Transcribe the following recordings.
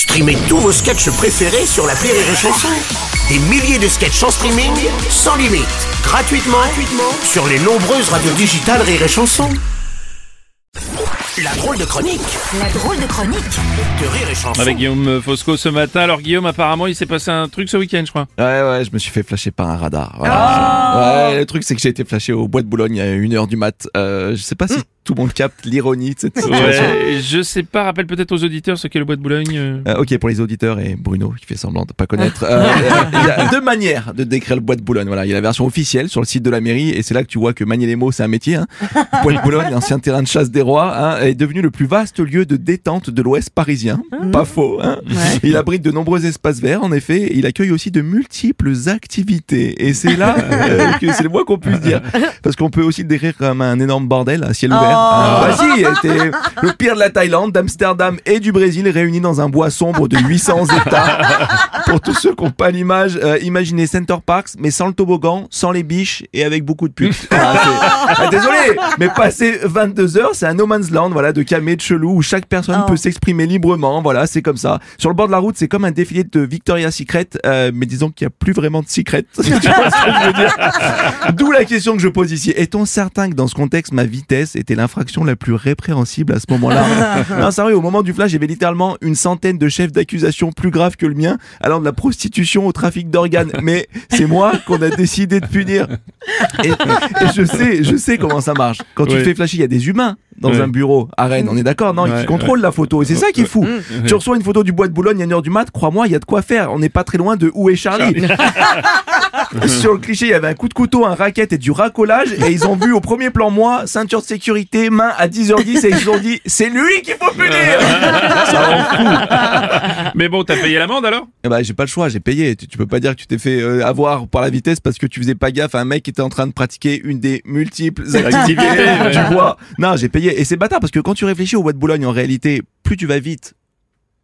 Streamez tous vos sketchs préférés sur la Rire et Chanson. Des milliers de sketchs en streaming, sans limite, gratuitement, gratuitement sur les nombreuses radios digitales Rire et Chanson. La drôle de chronique La drôle de chronique de Rire et Chanson. Avec Guillaume Fosco ce matin. Alors Guillaume, apparemment, il s'est passé un truc ce week-end, je crois. Ouais, ouais, je me suis fait flasher par un radar. Voilà. ouais, le truc, c'est que j'ai été flashé au bois de Boulogne à 1h du mat. Euh, je sais pas si tout le monde capte l'ironie de cette situation. Ouais, je sais pas, rappelle peut-être aux auditeurs ce qu'est le bois de Boulogne. euh. Euh, ok, pour les auditeurs et Bruno qui fait semblant de pas connaître, euh, il y a deux manières de décrire le bois de Boulogne. Voilà, il y a la version officielle sur le site de la mairie et c'est là que tu vois que manier les mots c'est un métier. Hein. Bois de Boulogne, ancien terrain de chasse des rois, hein, est devenu le plus vaste lieu de détente de l'Ouest parisien. Pas faux. Hein. Il abrite de nombreux espaces verts en effet. Et il accueille aussi de multiples activités et c'est là euh, que c'est le moins qu'on puisse dire parce qu'on peut aussi le décrire comme un énorme bordel à ciel ouvert. Ah, bah si, c'était le pire de la Thaïlande, d'Amsterdam et du Brésil réunis dans un bois sombre de 800 hectares. Pour tous ceux qui n'ont pas l'image, euh, imaginez Center Parks, mais sans le toboggan, sans les biches et avec beaucoup de putes. Ah, ah, désolé, mais passer 22 heures, c'est un no man's land, voilà, de calmer, de chelou, où chaque personne peut s'exprimer librement, voilà, c'est comme ça. Sur le bord de la route, c'est comme un défilé de Victoria's Secret, euh, mais disons qu'il n'y a plus vraiment de secret. D'où la question que je pose ici. Est-on certain que dans ce contexte, ma vitesse était l'infraction la plus répréhensible à ce moment-là? Non, sérieux, au moment du flash, j'avais littéralement une centaine de chefs d'accusation plus graves que le mien, allant de la prostitution au trafic d'organes. Mais c'est moi qu'on a décidé de punir. Et, et je sais, je sais comment ça marche. Quand tu te fais flasher, il y a des humains dans Ouais. un bureau à Rennes, on est d'accord Non, Ouais, qui contrôlent la photo. Et c'est ça qui est fou. Tu reçois une photo du bois de Boulogne à 1h du mat, crois-moi, il y a de quoi faire. On n'est pas très loin de Où est Charlie Sur le cliché, il y avait un coup de couteau, un racket et du racolage. Et ils ont vu au premier plan, moi, ceinture de sécurité, main à 10h10. Et ils ont dit, c'est lui qu'il faut punir Ça rend fou. Mais bon, t'as payé l'amende alors? Eh ben, j'ai pas le choix, j'ai payé. Tu, tu peux pas dire que tu t'es fait euh, avoir par la vitesse parce que tu faisais pas gaffe à un mec qui était en train de pratiquer une des multiples activités ouais. du bois. Non, j'ai payé. Et c'est bâtard parce que quand tu réfléchis au bois de Boulogne, en réalité, plus tu vas vite,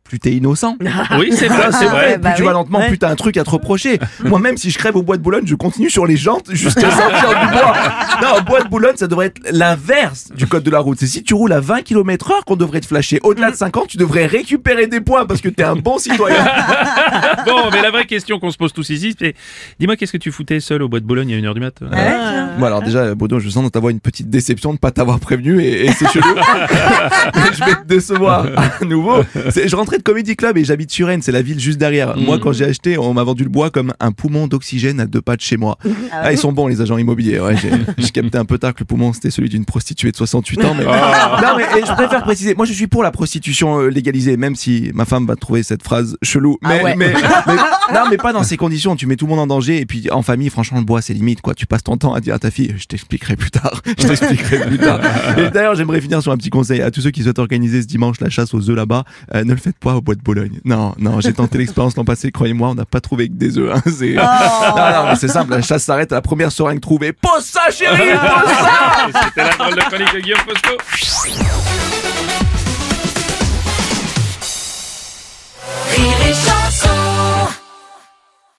plus t'es innocent. Oui, c'est vrai, c'est vrai. plus bah tu oui. vas lentement, Ouais. plus t'as un truc à te reprocher. Moi, même si je crève au bois de Boulogne, je continue sur les jantes jusqu'à sortir du bois. Non, au bois de Boulogne, ça devrait être l'inverse du code de la route. C'est si tu roules à 20 km heure qu'on devrait te flasher. Au-delà de 50, tu devrais récupérer des points parce que t'es un bon citoyen. Bon, mais la vraie question qu'on se pose tous ici, c'est dis-moi, qu'est-ce que tu foutais seul au bois de Boulogne à 1h du mat Bon alors déjà Bruno je sens dans ta voix une petite déception de pas t'avoir prévenu et, et c'est chelou. Je vais te décevoir à nouveau. C'est- Je rentrais de Comedy Club et j'habite sur Rennes, c'est la ville juste derrière. Moi quand j'ai acheté, on m'a vendu le bois comme un poumon d'oxygène à deux pas de chez moi. Ah, ils sont bons les agents immobiliers. Ouais, j'ai j'ai capté un peu tard que le poumon c'était celui d'une prostituée de 68 ans. Mais... Non mais et je préfère préciser. Moi je suis pour la prostitution euh, légalisée, même si ma femme va trouver cette phrase chelou. Mais, ouais. mais, mais- non mais pas dans ces conditions. Tu mets tout le monde en danger et puis en famille franchement le bois c'est limite quoi. Tu passes ton temps à dire à ta fille je t'expliquerai plus tard. Je t'expliquerai plus tard. Et d'ailleurs j'aimerais finir sur un petit conseil à tous ceux qui souhaitent organiser ce dimanche la chasse aux œufs là-bas. euh, ne le faites pas au bois de Bologne. Non non j'ai tenté l'expérience l'an passé. Croyez-moi on n'a pas trouvé que des œufs. hein. C'est non, non, mais c'est simple. La chasse s'arrête à la première seringue trouvée. Pose ça chérie. Pose ça. C'était la drôle de chronique de Guillaume Fosco.